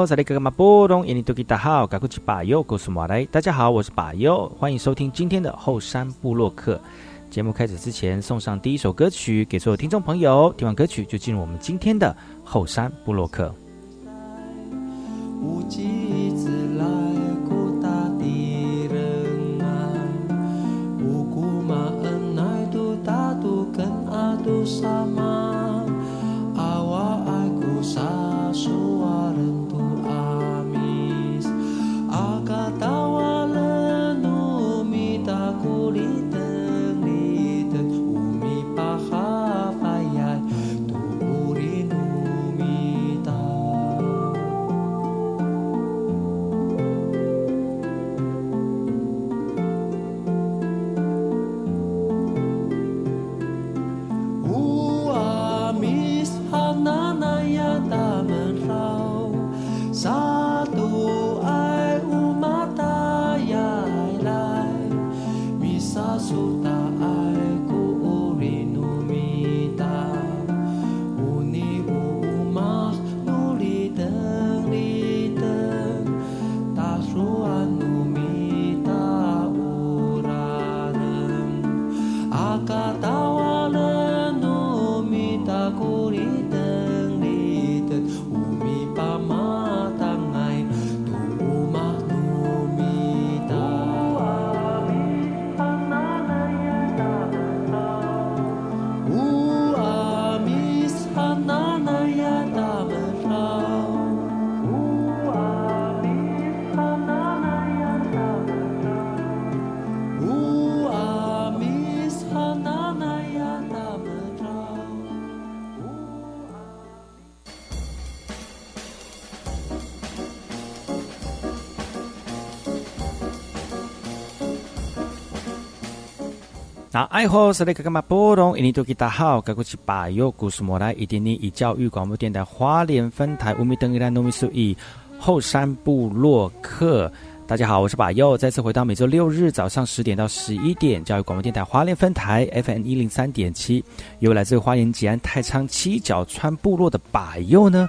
好，这里哥哥马波东，印尼多吉大好，赶快去把右告诉马来。大家好，我是把右，欢迎收听今天的后山部落客。节目开始之前，送上第一首歌曲给所有听众朋友。听完歌曲，就进入我们今天的后山部落客。那爱南亚大门开好是那个干嘛波动？印尼多吉大好，该过去把右故事莫来，一点点以教育广播电台花莲分台乌米登伊兰糯米苏以后山部落客。大家好，我是把右，再次回到每周六日早上十点到十一点，教育广播电台花莲分台 FM 一零三点七，由来自花莲吉安太仓七角川部落的把右呢。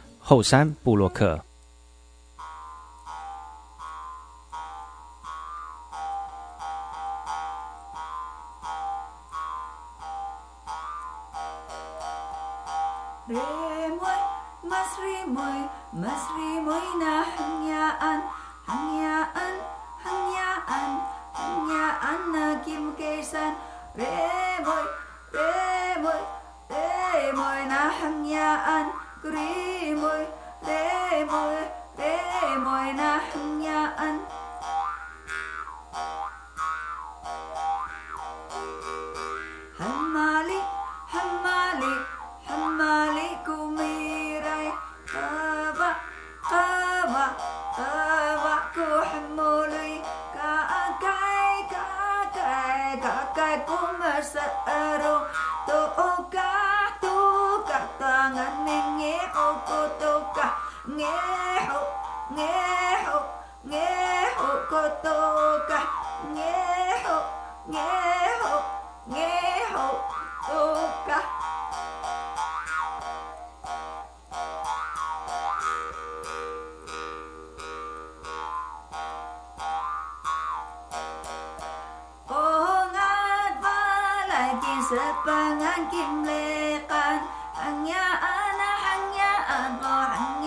后山布洛克。kriimoi, teemoi, teemoi nähnjään. Hämmäli, hämmäli, hämmäli. nghe hậu nghe hậu nghe hậu cô tô ca. Nghe hậu nghe hậu nghe hậu tô ca. Cô ngát va lại chỉ sẽ bằng anh kim lê can anh nhà anh anh nhà anh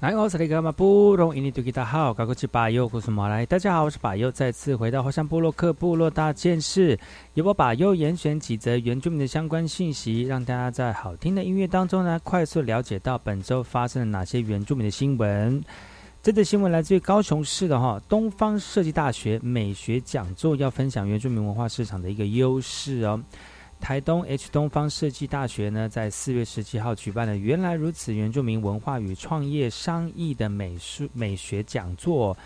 来，我是那个嘛布隆印尼多吉大好，高国奇巴友，古苏马来，大家好，我是巴友，再次回到火山部落克部落大件事，由我巴友严选几则原住民的相关信息，让大家在好听的音乐当中呢，快速了解到本周发生了哪些原住民的新闻。这则新闻来自于高雄市的哈东方设计大学美学讲座，要分享原住民文化市场的一个优势哦。台东 H 东方设计大学呢，在四月十七号举办了“原来如此：原住民文化与创业商议”的美术美学讲座，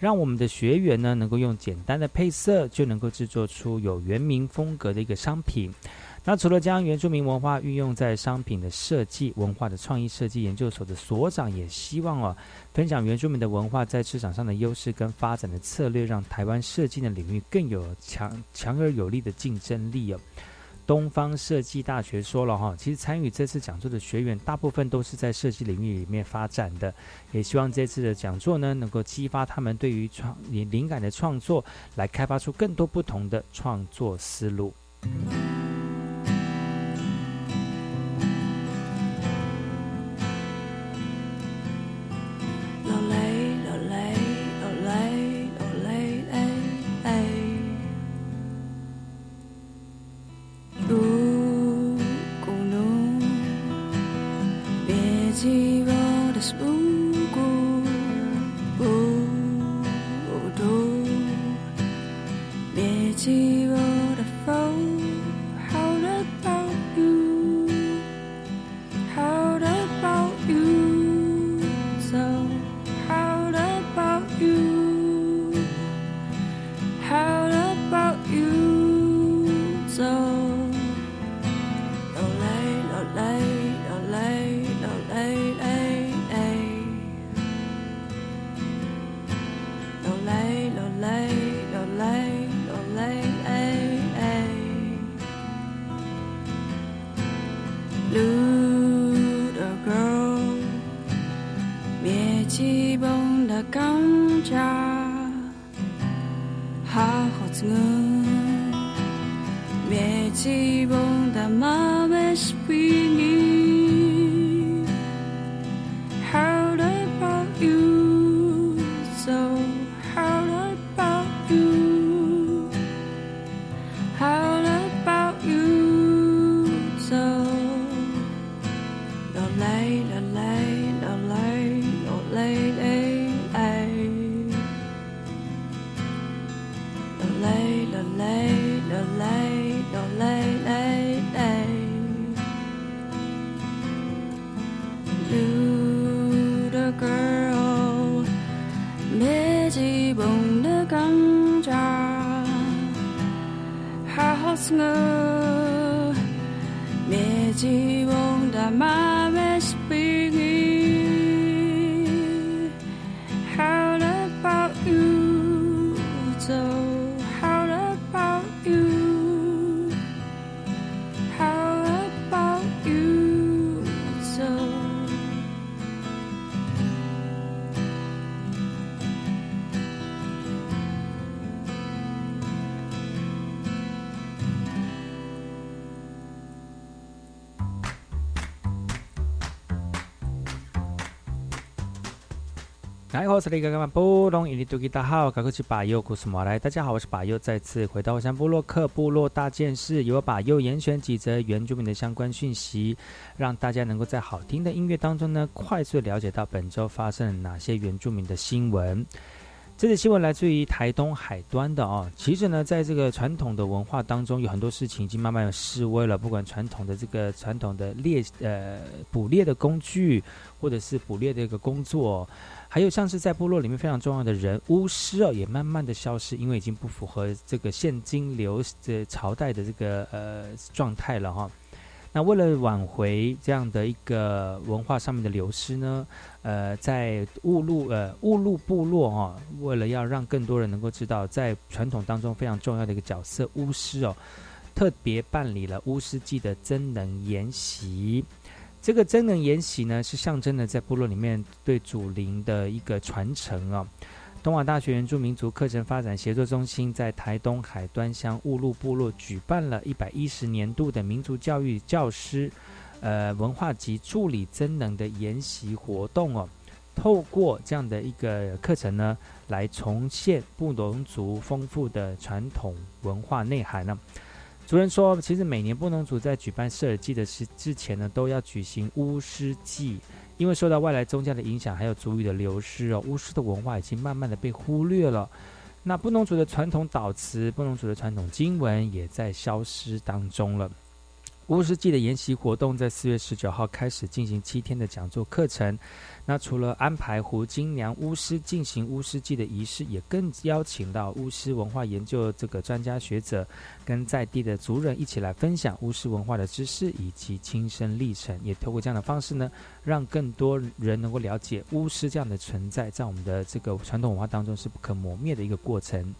让我们的学员呢，能够用简单的配色就能够制作出有原民风格的一个商品。那除了将原住民文化运用在商品的设计、文化的创意设计研究所的所长也希望哦，分享原住民的文化在市场上的优势跟发展的策略，让台湾设计的领域更有强强而有力的竞争力哦。东方设计大学说了哈，其实参与这次讲座的学员大部分都是在设计领域里面发展的，也希望这次的讲座呢，能够激发他们对于创灵灵感的创作，来开发出更多不同的创作思路。来，我是那个布隆伊尼多吉大好，高国奇巴友，古斯马来，大家好，我是巴友，再次回到我山部落克部落大件事，由我巴友严选几则原住民的相关讯息，让大家能够在好听的音乐当中呢，快速了解到本周发生了哪些原住民的新闻。这则新闻来自于台东海端的哦。其实呢，在这个传统的文化当中，有很多事情已经慢慢有式微了。不管传统的这个传统的猎呃捕猎的工具，或者是捕猎的一个工作，还有像是在部落里面非常重要的人巫师哦，也慢慢的消失，因为已经不符合这个现金流的朝代的这个呃状态了哈。那为了挽回这样的一个文化上面的流失呢，呃，在雾路呃雾路部落哈，为了要让更多人能够知道，在传统当中非常重要的一个角色巫师哦，特别办理了巫师祭的真能研习。这个真能研习呢，是象征的在部落里面对祖灵的一个传承啊。东华大学原住民族课程发展协作中心在台东海端乡雾路部落举办了一百一十年度的民族教育教师，呃，文化及助理增能的研习活动哦。透过这样的一个课程呢，来重现布农族丰富的传统文化内涵呢。主任说，其实每年布农族在举办射耳祭的时之前呢，都要举行巫师祭。因为受到外来宗教的影响，还有族语的流失哦，巫师的文化已经慢慢的被忽略了。那布农族的传统祷词、布农族的传统经文也在消失当中了。巫师祭的研习活动在四月十九号开始进行七天的讲座课程。那除了安排胡金娘巫师进行巫师祭的仪式，也更邀请到巫师文化研究这个专家学者，跟在地的族人一起来分享巫师文化的知识以及亲身历程。也透过这样的方式呢，让更多人能够了解巫师这样的存在，在我们的这个传统文化当中是不可磨灭的一个过程。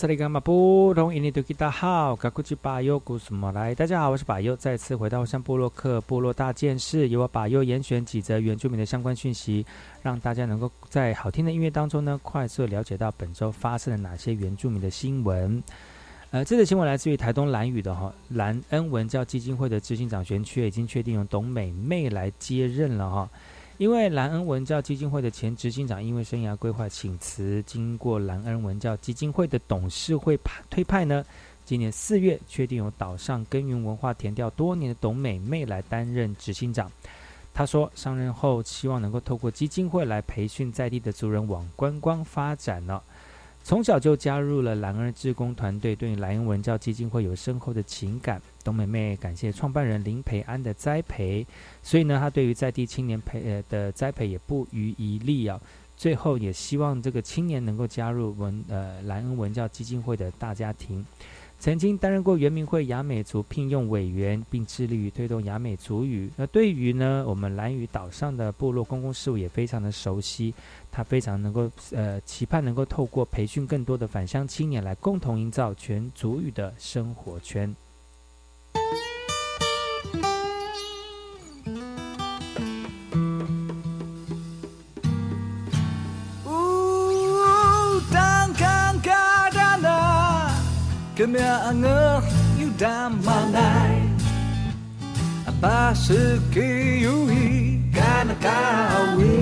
你好，这里干嘛不同印尼多吉达好，卡古吉巴尤古什么来？大家好，我是巴尤，再次回到像布洛克部落大件事，由我巴尤严选几则原住民的相关讯息，让大家能够在好听的音乐当中呢，快速了解到本周发生了哪些原住民的新闻。呃，这则新闻来自于台东蓝屿的哈蓝恩文教基金会的执行长选区已经确定由董美妹来接任了哈。因为兰恩文教基金会的前执行长因为生涯规划请辞，经过兰恩文教基金会的董事会派推派呢，今年四月确定由岛上耕耘文化田调多年的董美妹来担任执行长。他说，上任后希望能够透过基金会来培训在地的族人往观光发展呢。从小就加入了兰儿志工团队，对兰恩文教基金会有深厚的情感。董美妹感谢创办人林培安的栽培，所以呢，她对于在地青年培呃的栽培也不遗余力啊。最后也希望这个青年能够加入文呃莱恩文教基金会的大家庭。曾经担任过原民会雅美族聘用委员，并致力于推动雅美族语。那对于呢我们蓝屿岛上的部落公共事务也非常的熟悉。他非常能够呃期盼能够透过培训更多的返乡青年，来共同营造全族语的生活圈。Kemia anger you dam manai Abasuki yuhi kanakawi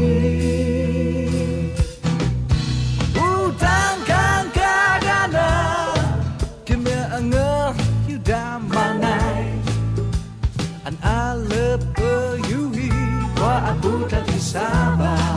sábado.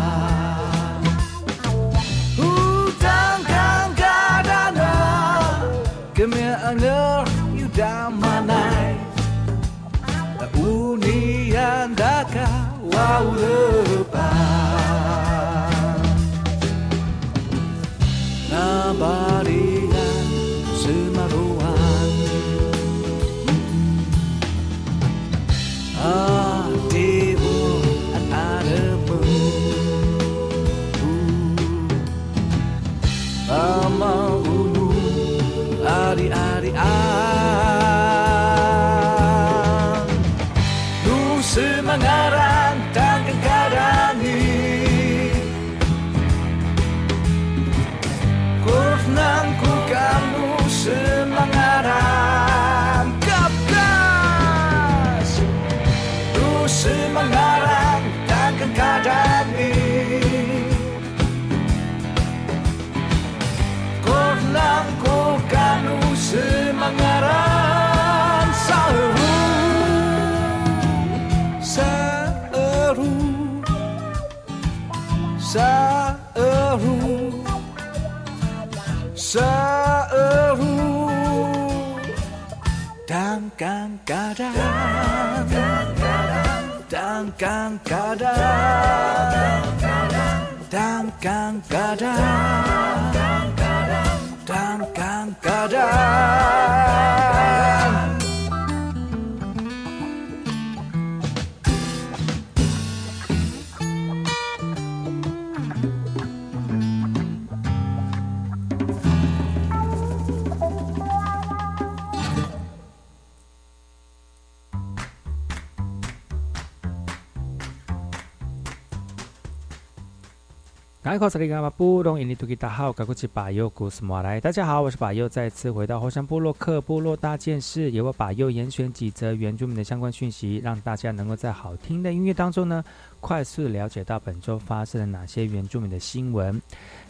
mga Dangkan kadang Dangkan kadang Dangkan kadang Dangkan kadang Hi，我是里干嘛布大号，赶快去把右古斯莫来。大家好，我是把右，再次回到火山部落克部落大件事，由我把右严选几则原住民的相关讯息，让大家能够在好听的音乐当中呢，快速了解到本周发生了哪些原住民的新闻。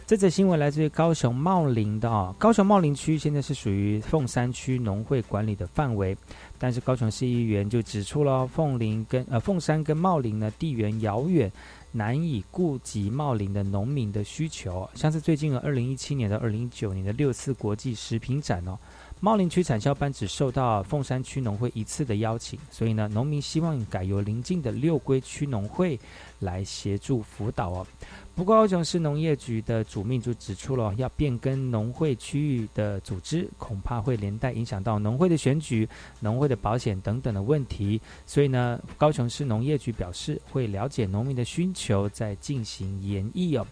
这则新闻来自于高雄茂林的啊，高雄茂林区现在是属于凤山区农会管理的范围，但是高雄市议员就指出了凤林跟呃凤山跟茂林呢地缘遥远。难以顾及茂林的农民的需求，像是最近的二零一七年到二零一九年的六次国际食品展哦，茂林区产销班只受到凤山区农会一次的邀请，所以呢，农民希望改由邻近的六龟区农会来协助辅导哦。不过，高雄市农业局的主命就指出了，要变更农会区域的组织，恐怕会连带影响到农会的选举、农会的保险等等的问题。所以呢，高雄市农业局表示会了解农民的需求，再进行研议哦。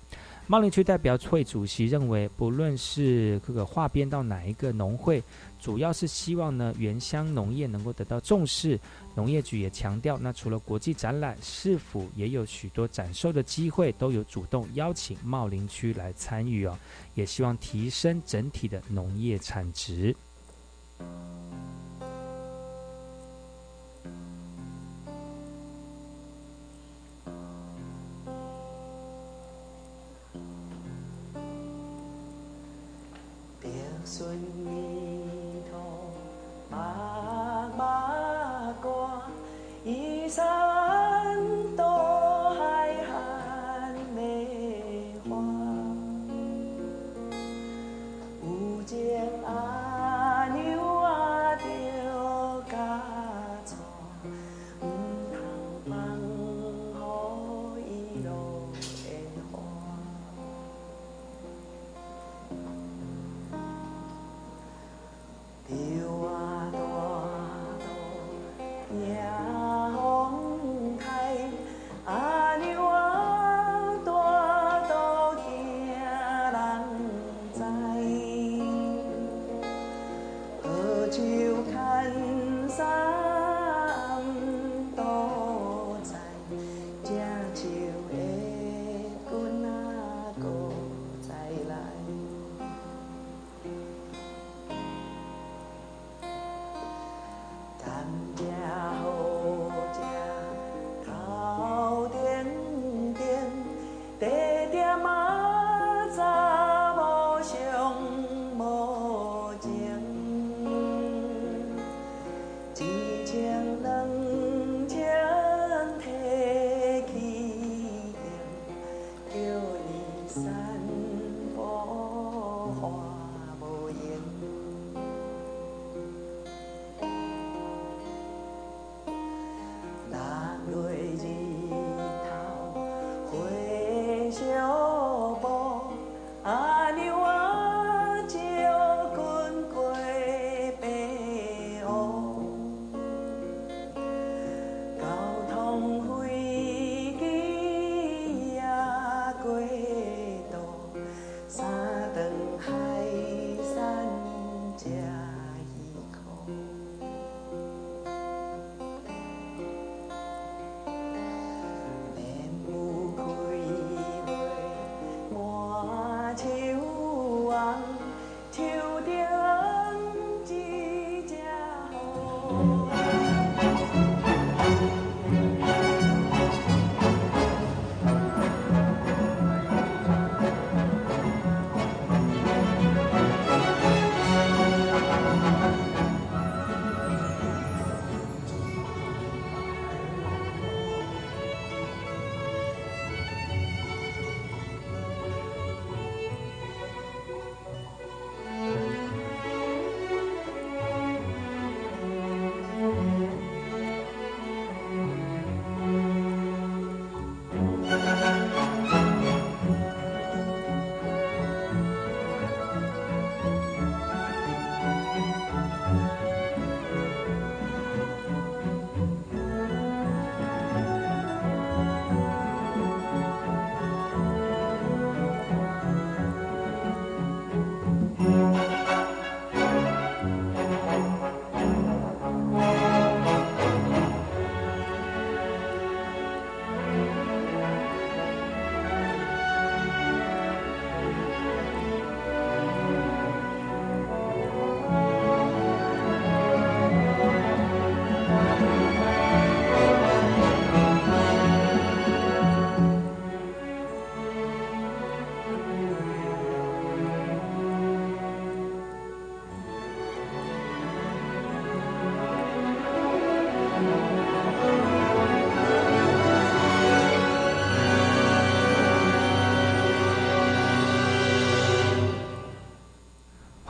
茂林区代表会主席认为，不论是这个划编到哪一个农会，主要是希望呢原乡农业能够得到重视。农业局也强调，那除了国际展览，是否也有许多展售的机会，都有主动邀请茂林区来参与哦，也希望提升整体的农业产值。顺一头妈妈过，一山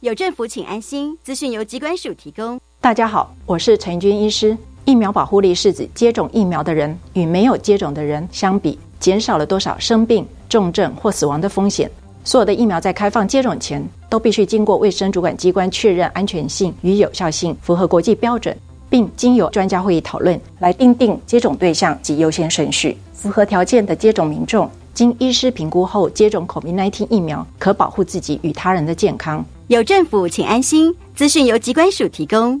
有政府，请安心。资讯由机关署提供。大家好，我是陈军医师。疫苗保护力是指接种疫苗的人与没有接种的人相比，减少了多少生病、重症或死亡的风险。所有的疫苗在开放接种前，都必须经过卫生主管机关确认安全性与有效性符合国际标准，并经由专家会议讨论来定定接种对象及优先顺序。符合条件的接种民众，经医师评估后接种 COVID-19 疫苗，可保护自己与他人的健康。有政府，请安心。资讯由机关署提供。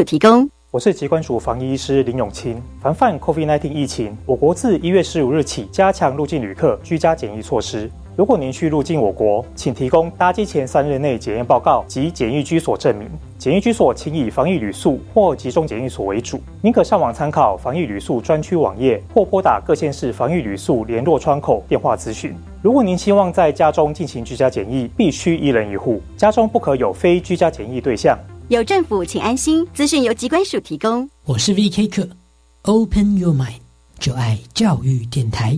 提供。我是疾管署防疫医师林永清。防范 COVID-19 疫情，我国自一月十五日起加强入境旅客居家检疫措施。如果您需入境我国，请提供搭机前三日内检验报告及检疫居所证明。检疫居所请以防疫旅宿或集中检疫所为主。您可上网参考防疫旅宿专区网页，或拨打各县市防疫旅宿联络窗口电话咨询。如果您希望在家中进行居家检疫，必须一人一户，家中不可有非居家检疫对象。有政府，请安心。资讯由机关署提供。我是 V.K. 课，Open Your Mind，就爱教育电台。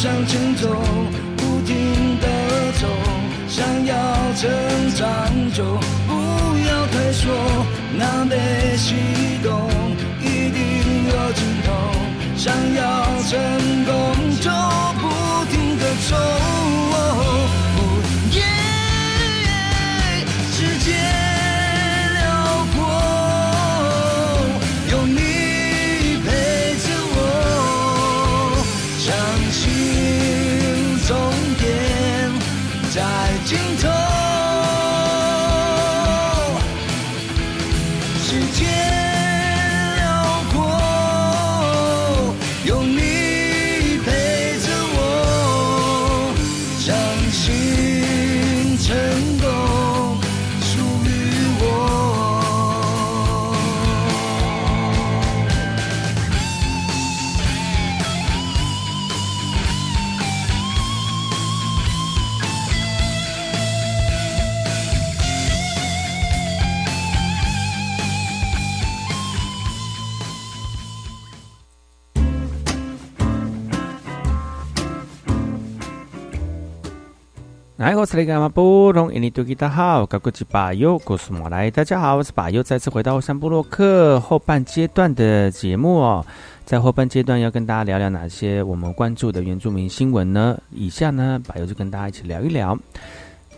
向前走，不停的走，想要成长就不要退缩，南北西东一定有尽头，想要成来，我是那个马布隆，印尼多吉大好，高国吉巴友，我是莫来，大家好，我是巴友，再次回到山部落克后半阶段的节目哦。在后半阶段要跟大家聊聊哪些我们关注的原住民新闻呢？以下呢，巴友就跟大家一起聊一聊。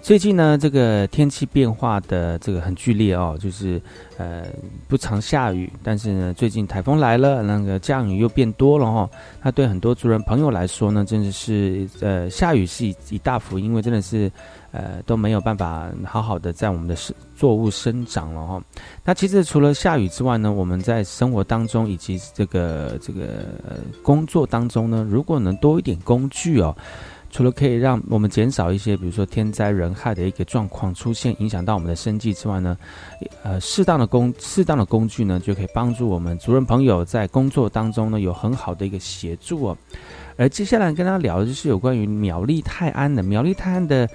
最近呢，这个天气变化的这个很剧烈哦，就是呃不常下雨，但是呢，最近台风来了，那个降雨又变多了哈、哦。那对很多族人朋友来说呢，真的是呃下雨是一一大福，因为真的是呃都没有办法好好的在我们的生作物生长了哈、哦。那其实除了下雨之外呢，我们在生活当中以及这个这个、工作当中呢，如果能多一点工具哦。除了可以让我们减少一些，比如说天灾人害的一个状况出现，影响到我们的生计之外呢，呃，适当的工适当的工具呢，就可以帮助我们族人朋友在工作当中呢有很好的一个协助哦。而接下来跟大家聊的就是有关于苗栗泰安的苗栗泰安的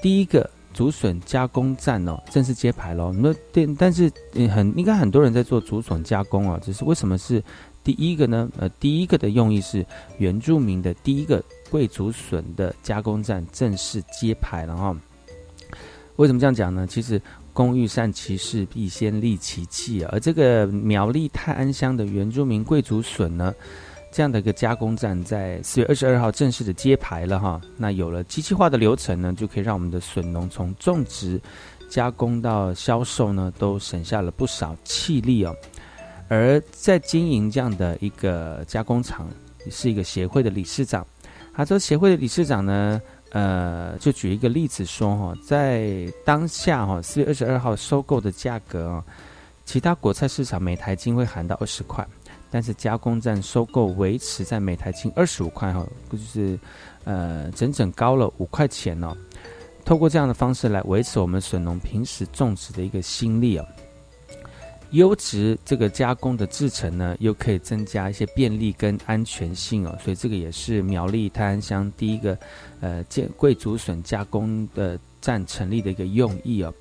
第一个竹笋加工站哦，正式揭牌喽。那但，但是很应该很多人在做竹笋加工哦，只是为什么是第一个呢？呃，第一个的用意是原住民的第一个。贵竹笋的加工站正式揭牌了哈。为什么这样讲呢？其实工欲善其事，必先利其器。而这个苗栗泰安乡的原住民贵竹笋呢，这样的一个加工站，在四月二十二号正式的揭牌了哈。那有了机器化的流程呢，就可以让我们的笋农从种植、加工到销售呢，都省下了不少气力哦。而在经营这样的一个加工厂，是一个协会的理事长。他这协会的理事长呢，呃，就举一个例子说哈，在当下哈四月二十二号收购的价格啊，其他国菜市场每台斤会喊到二十块，但是加工站收购维持在每台斤二十五块哈，就是呃整整高了五块钱哦。透过这样的方式来维持我们笋农平时种植的一个心力哦。优质这个加工的制成呢，又可以增加一些便利跟安全性哦，所以这个也是苗栗泰安乡第一个呃建贵竹笋加工的站成立的一个用意哦。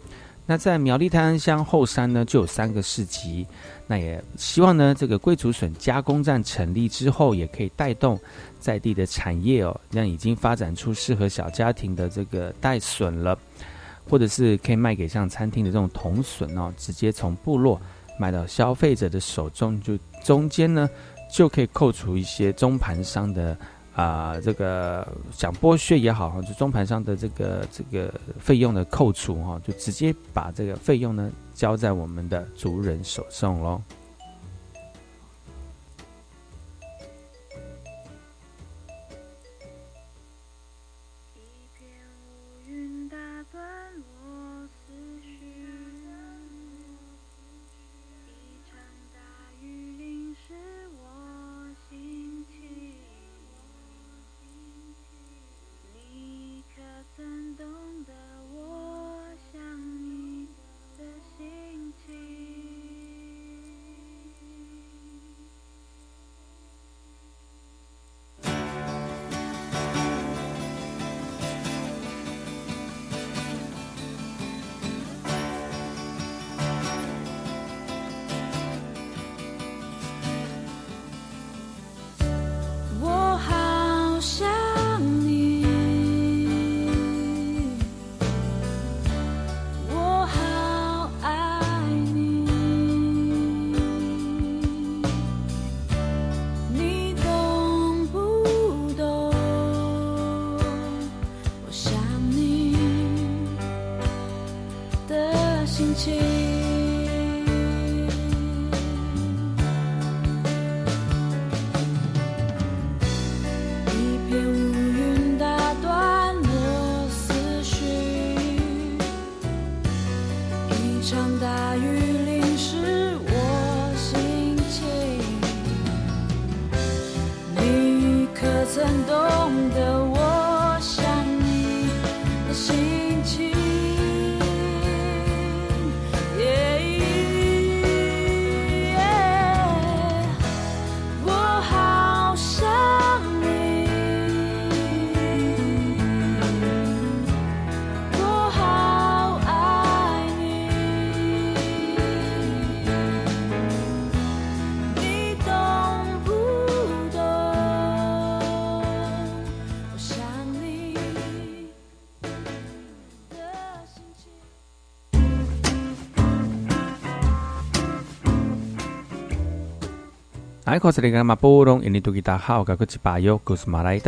那在苗栗泰安乡后山呢，就有三个市集，那也希望呢这个贵竹笋加工站成立之后，也可以带动在地的产业哦，让已经发展出适合小家庭的这个带笋了，或者是可以卖给像餐厅的这种铜笋哦，直接从部落。卖到消费者的手中，就中间呢就可以扣除一些中盘商的啊、这个想剥削也好哈，就中盘商的这个这个费用的扣除哈，就直接把这个费用呢交在我们的族人手上喽。大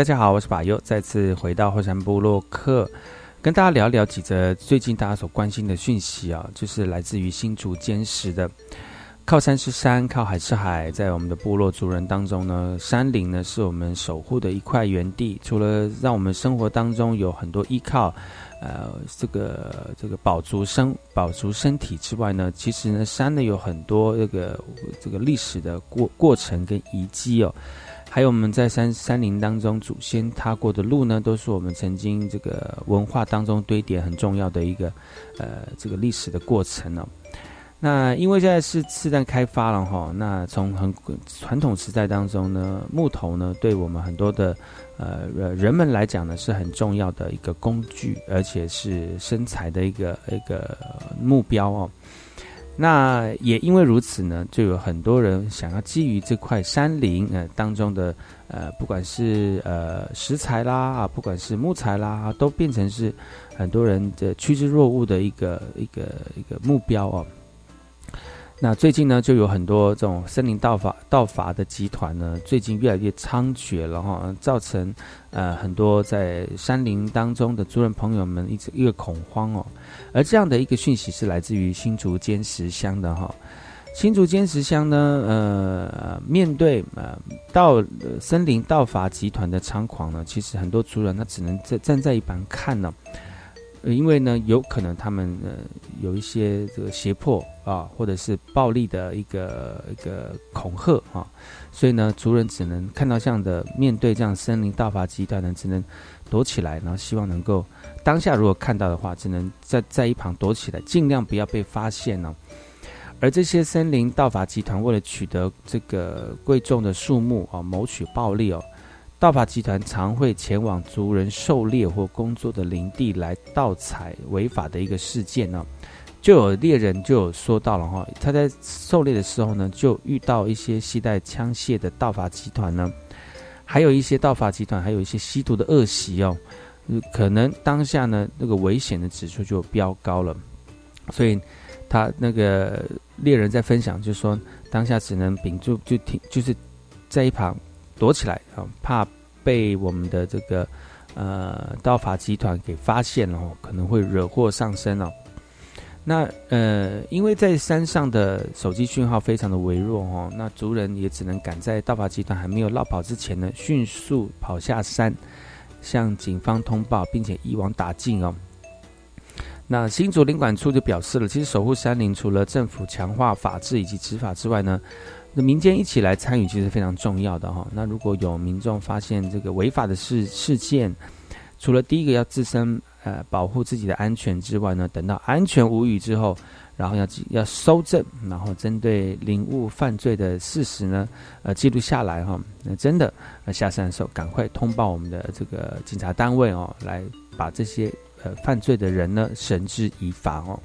家好，我是巴尤，再次回到后山部落客，跟大家聊聊几则最近大家所关心的讯息啊，就是来自于新竹坚实的。靠山是山，靠海是海，在我们的部落族人当中呢，山林呢是我们守护的一块园地。除了让我们生活当中有很多依靠，呃，这个这个保足身保足身体之外呢，其实呢，山呢有很多这个这个历史的过过程跟遗迹哦。还有我们在山山林当中祖先踏过的路呢，都是我们曾经这个文化当中堆叠很重要的一个呃这个历史的过程哦。那因为现在是次旦开发了哈，那从很传统时代当中呢，木头呢对我们很多的呃人们来讲呢是很重要的一个工具，而且是生财的一个一个目标哦。那也因为如此呢，就有很多人想要基于这块山林呃当中的呃，不管是呃石材啦啊，不管是木材啦，都变成是很多人的趋之若鹜的一个一个一个目标哦。那最近呢，就有很多这种森林盗伐盗伐的集团呢，最近越来越猖獗了哈，造成呃很多在山林当中的族人朋友们一直一个恐慌哦。而这样的一个讯息是来自于新竹尖石乡的哈。新竹尖石乡呢，呃，面对呃盗、森林盗伐集团的猖狂呢，其实很多族人他只能站站在一旁看呢。呃因为呢，有可能他们呃有一些这个胁迫啊，或者是暴力的一个一个恐吓啊，所以呢，族人只能看到这样的面对这样森林盗伐集团呢，只能躲起来，然后希望能够当下如果看到的话，只能在在一旁躲起来，尽量不要被发现呢、而这些森林盗伐集团为了取得这个贵重的树木啊，谋取暴利哦，盗伐集团常会前往族人狩猎或工作的林地来盗采违法的一个事件呢、就有猎人就有说到了哈，他在狩猎的时候呢，就遇到一些携带枪械的盗伐集团呢，还有一些盗伐集团，还有一些吸毒的恶习哦，可能当下呢那个危险的指数就飙高了，所以他那个猎人在分享就说，当下只能屏住就停，就是在一旁躲起来啊，怕被我们的这个呃盗伐集团给发现了哦，可能会惹祸上身哦。那呃，因为在山上的手机讯号非常的微弱哦，那族人也只能赶在盗伐集团还没有绕跑之前呢，迅速跑下山，向警方通报，并且一网打尽哦。那新竹林管处就表示了，其实守护山林除了政府强化法治以及执法之外呢，那民间一起来参与其实非常重要的哈、那如果有民众发现这个违法的事事件，除了第一个要自身呃保护自己的安全之外呢，等到安全无虞之后，然后要要收证，然后针对领悟犯罪的事实呢，呃记录下来哈、那真的呃下山的时候赶快通报我们的这个警察单位哦，来把这些呃犯罪的人呢绳之以法。哦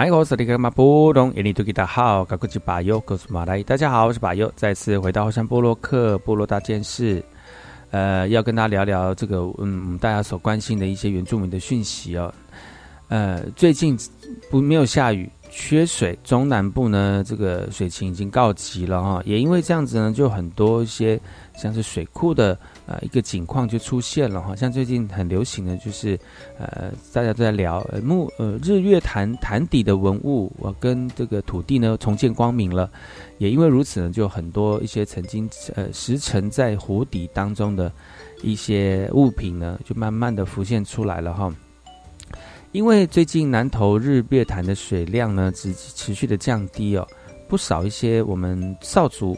哎，我是李克马布隆，印尼多吉达好，高古吉巴尤，告诉马来，大家好，我是巴尤，再次回到后山波洛克部落大件事，呃，要跟大家聊聊这个，嗯，大家所关心的一些原住民的讯息哦。呃，最近不没有下雨，缺水，中南部呢，这个水情已经告急了哈，也因为这样子呢，就很多一些像是水库的。呃，一个景况就出现了哈，像最近很流行的就是，呃，大家都在聊木呃日月潭潭底的文物，我跟这个土地呢重见光明了，也因为如此呢，就很多一些曾经呃石沉在湖底当中的一些物品呢，就慢慢的浮现出来了哈。因为最近南投日月潭的水量呢，持持续的降低哦，不少一些我们少族。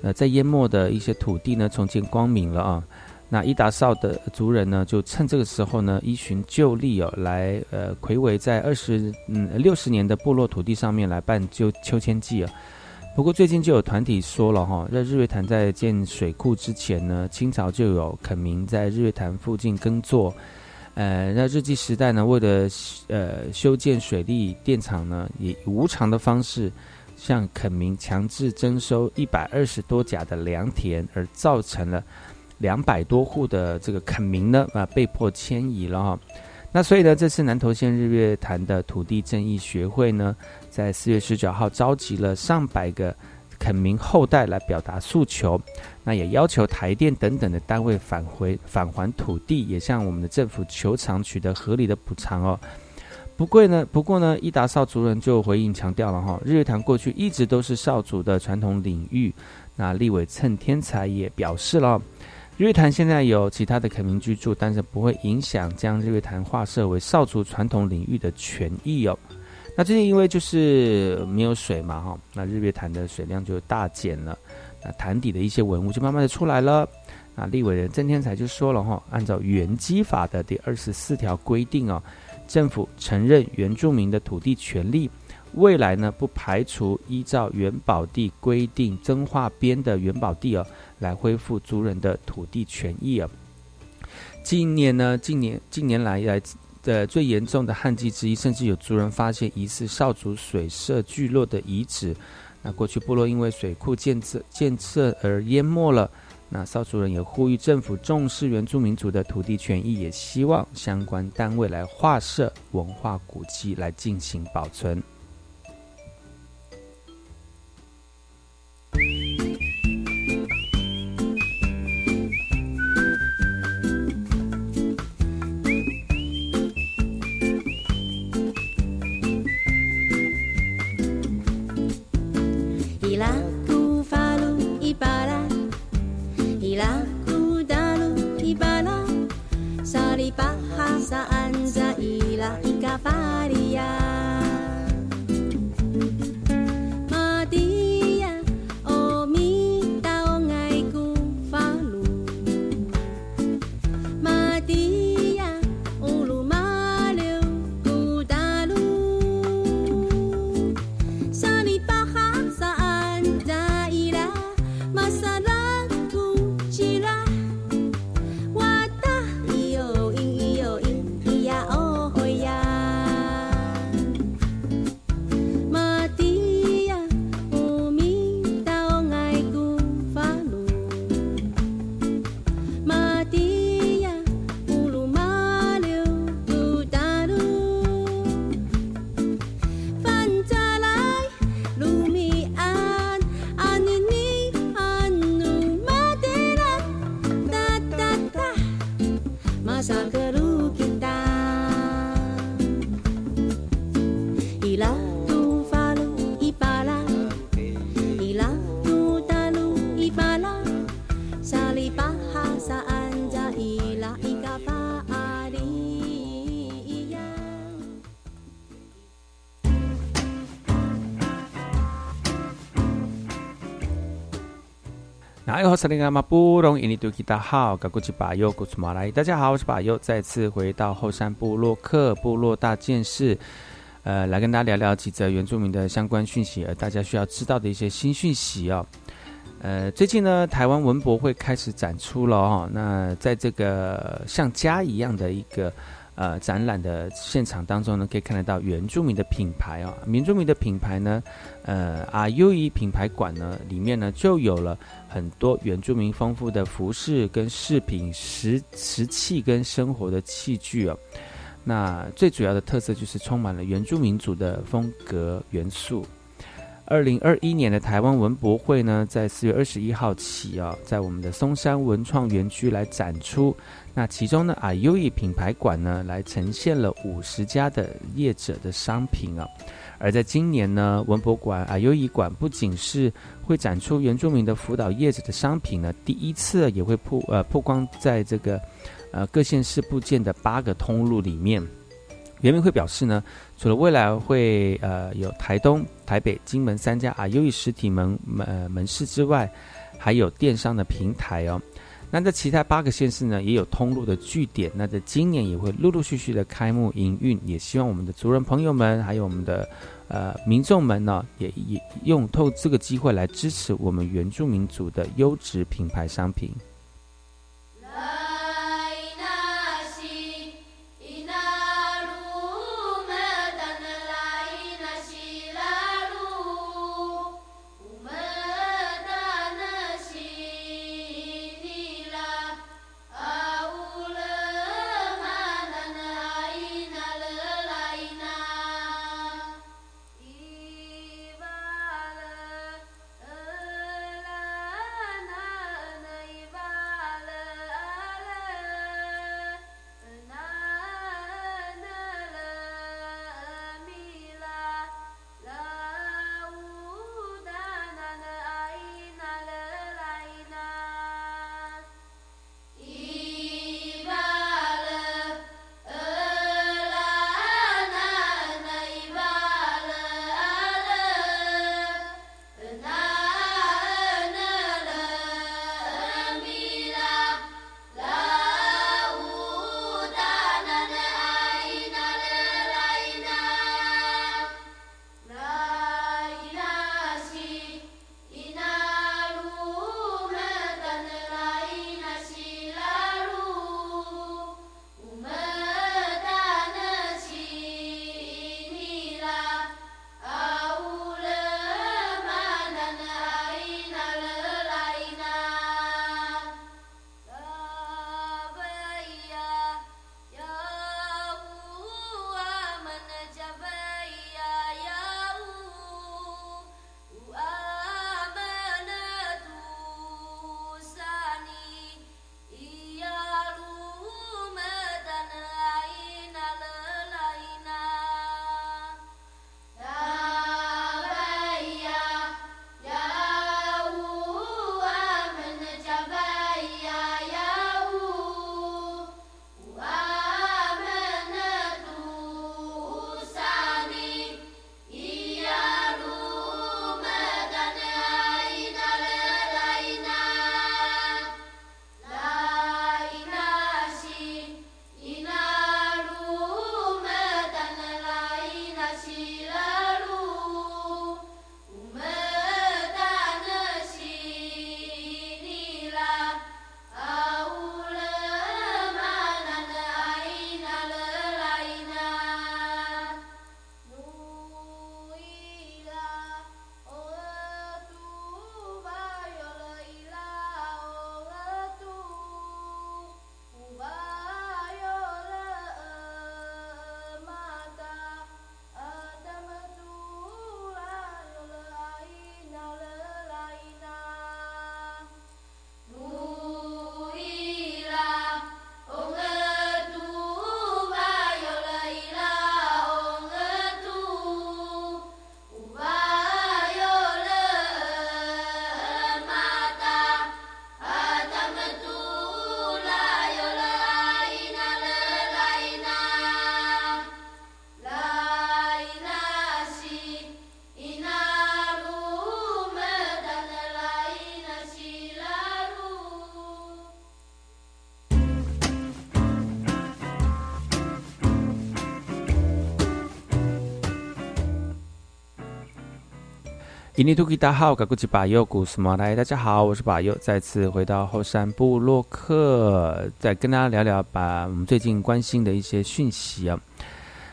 呃，在淹没的一些土地呢，重见光明了啊。那伊达少的族人呢，就趁这个时候呢，依循旧例哦，来呃，魁违在二十嗯六十年的部落土地上面来办秋秋千祭啊。不过最近就有团体说了哈，在日月潭在建水库之前呢，清朝就有垦民在日月潭附近耕作。呃，那日记时代呢，为了呃修建水利电厂呢，以无偿的方式。向垦民强制征收一百二十多甲的良田，而造成了两百多户的这个垦民呢啊被迫迁移了哈。那所以呢，这次南投县日月潭的土地正义学会呢，在四月十九号召集了上百个垦民后代来表达诉求，那也要求台电等等的单位返回返还土地，也向我们的政府求偿取得合理的补偿哦。不过呢，不过呢，伊达少族人就回应强调了哈，日月潭过去一直都是少族的传统领域。那立委蹭天才也表示了，日月潭现在有其他的垦民居住，但是不会影响将日月潭划设为少族传统领域的权益哦。那最近因为就是没有水嘛哈，那日月潭的水量就大减了，那潭底的一些文物就慢慢的出来了。那立委人郑天才就说了哈，按照原基法的第二十四条规定哦。政府承认原住民的土地权利，未来呢不排除依照原保地规定增划编的原保地哦，来恢复族人的土地权益啊。今年呢，近年近年来来的最严重的旱季之一，甚至有族人发现疑似少族水社聚落的遗址。那过去部落因为水库建设建设而淹没了。那少族人也呼吁政府重视原住民族的土地权益，也希望相关单位来划设文化古迹来进行保存。Sa anza ila ika. 好，萨利阿玛布隆，印尼多吉达好，噶古吉巴尤古苏马来，大家好，我是巴尤，再次回到后山部落克部落大件事，呃，来跟大家聊聊几则原住民的相关讯息，而大家需要知道的一些新讯息哦。呃，最近呢，台湾文博会开始展出了哈，那在这个像家一样的一个呃展览的现场当中呢，可以看得到原住民的品牌啊，原住民的品牌呢，呃阿优伊品牌馆呢里面呢就有了很多原住民丰富的服饰跟饰品、石石器跟生活的器具哦。那最主要的特色就是充满了原住民族的风格元素。二零二一年的台湾文博会呢，在四月二十一号起啊，在我们的松山文创园区来展出。那其中呢，啊优异品牌馆呢，来呈现了五十家的业者的商品啊。而在今年呢，文博馆啊优异馆不仅是会展出原住民的辅导业者的商品呢，第一次也会曝呃曝光在这个呃各县市部件的八个通路里面。圆明会表示呢，除了未来会呃有台东、台北、金门三家啊优异实体门门门市之外，还有电商的平台哦。那在其他八个县市呢，也有通路的据点。那在今年也会陆陆续续的开幕营运，也希望我们的族人朋友们，还有我们的呃民众们呢，也也用透这个机会来支持我们原住民族的优质品牌商品。印尼土著大号，我古吉巴佑古斯马来，大家好，我是巴佑，再次回到后山部落客，再跟大家聊聊把我们最近关心的一些讯息啊。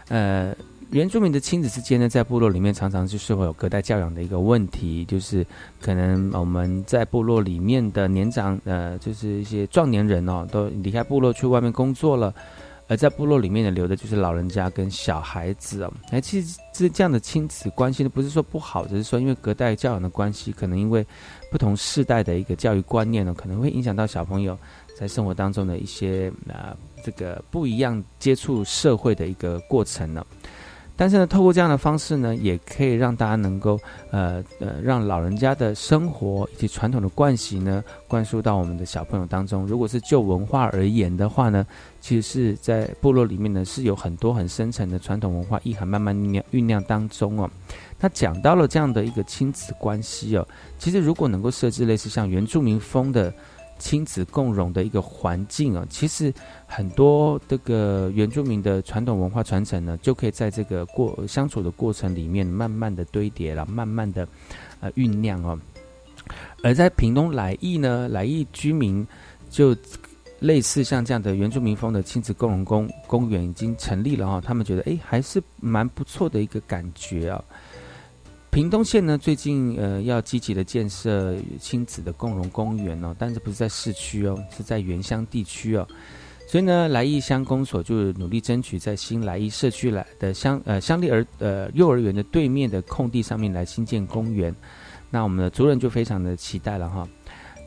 呃，原住民的亲子之间呢，在部落里面常常就是会有隔代教养的一个问题，就是可能我们在部落里面的年长，呃，就是一些壮年人哦，都离开部落去外面工作了。而在部落里面呢，留的就是老人家跟小孩子哦。哎，其实这这样的亲子关系呢，不是说不好，只是说因为隔代教养的关系，可能因为不同世代的一个教育观念呢，可能会影响到小朋友在生活当中的一些啊，这个不一样接触社会的一个过程呢。但是呢，透过这样的方式呢，也可以让大家能够呃呃，让老人家的生活以及传统的惯习呢，灌输到我们的小朋友当中。如果是就文化而言的话呢，其实是在部落里面呢，是有很多很深层的传统文化意涵慢慢酝酿酝酿当中哦。他讲到了这样的一个亲子关系哦，其实如果能够设置类似像原住民风的。亲子共融的一个环境啊，其实很多这个原住民的传统文化传承呢，就可以在这个过相处的过程里面，慢慢的堆叠了，慢慢的呃酝酿哦。而在屏东来义呢，来义居民就类似像这样的原住民风的亲子共融公公园已经成立了哈，他们觉得哎还是蛮不错的一个感觉啊。屏东县呢，最近呃要积极的建设亲子的共融公园哦，但是不是在市区哦，是在原乡地区哦，所以呢，来义乡公所就努力争取在新来义社区来的乡呃乡立儿呃幼儿园的对面的空地上面来新建公园，那我们的族人就非常的期待了哈。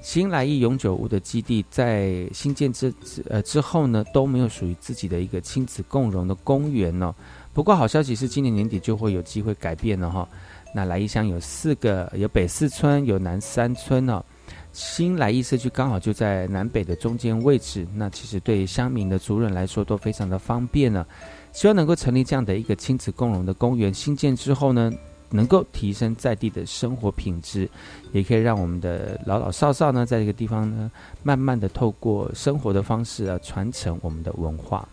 新来义永久屋的基地在新建之呃之后呢，都没有属于自己的一个亲子共融的公园哦。不过好消息是，今年年底就会有机会改变了哈。那来义乡有四个，有北四村，有南三村哦。新来义社区刚好就在南北的中间位置，那其实对乡民的族人来说都非常的方便呢。希望能够成立这样的一个亲子共融的公园，新建之后呢，能够提升在地的生活品质，也可以让我们的老老少少呢，在这个地方呢，慢慢的透过生活的方式啊，传承我们的文化。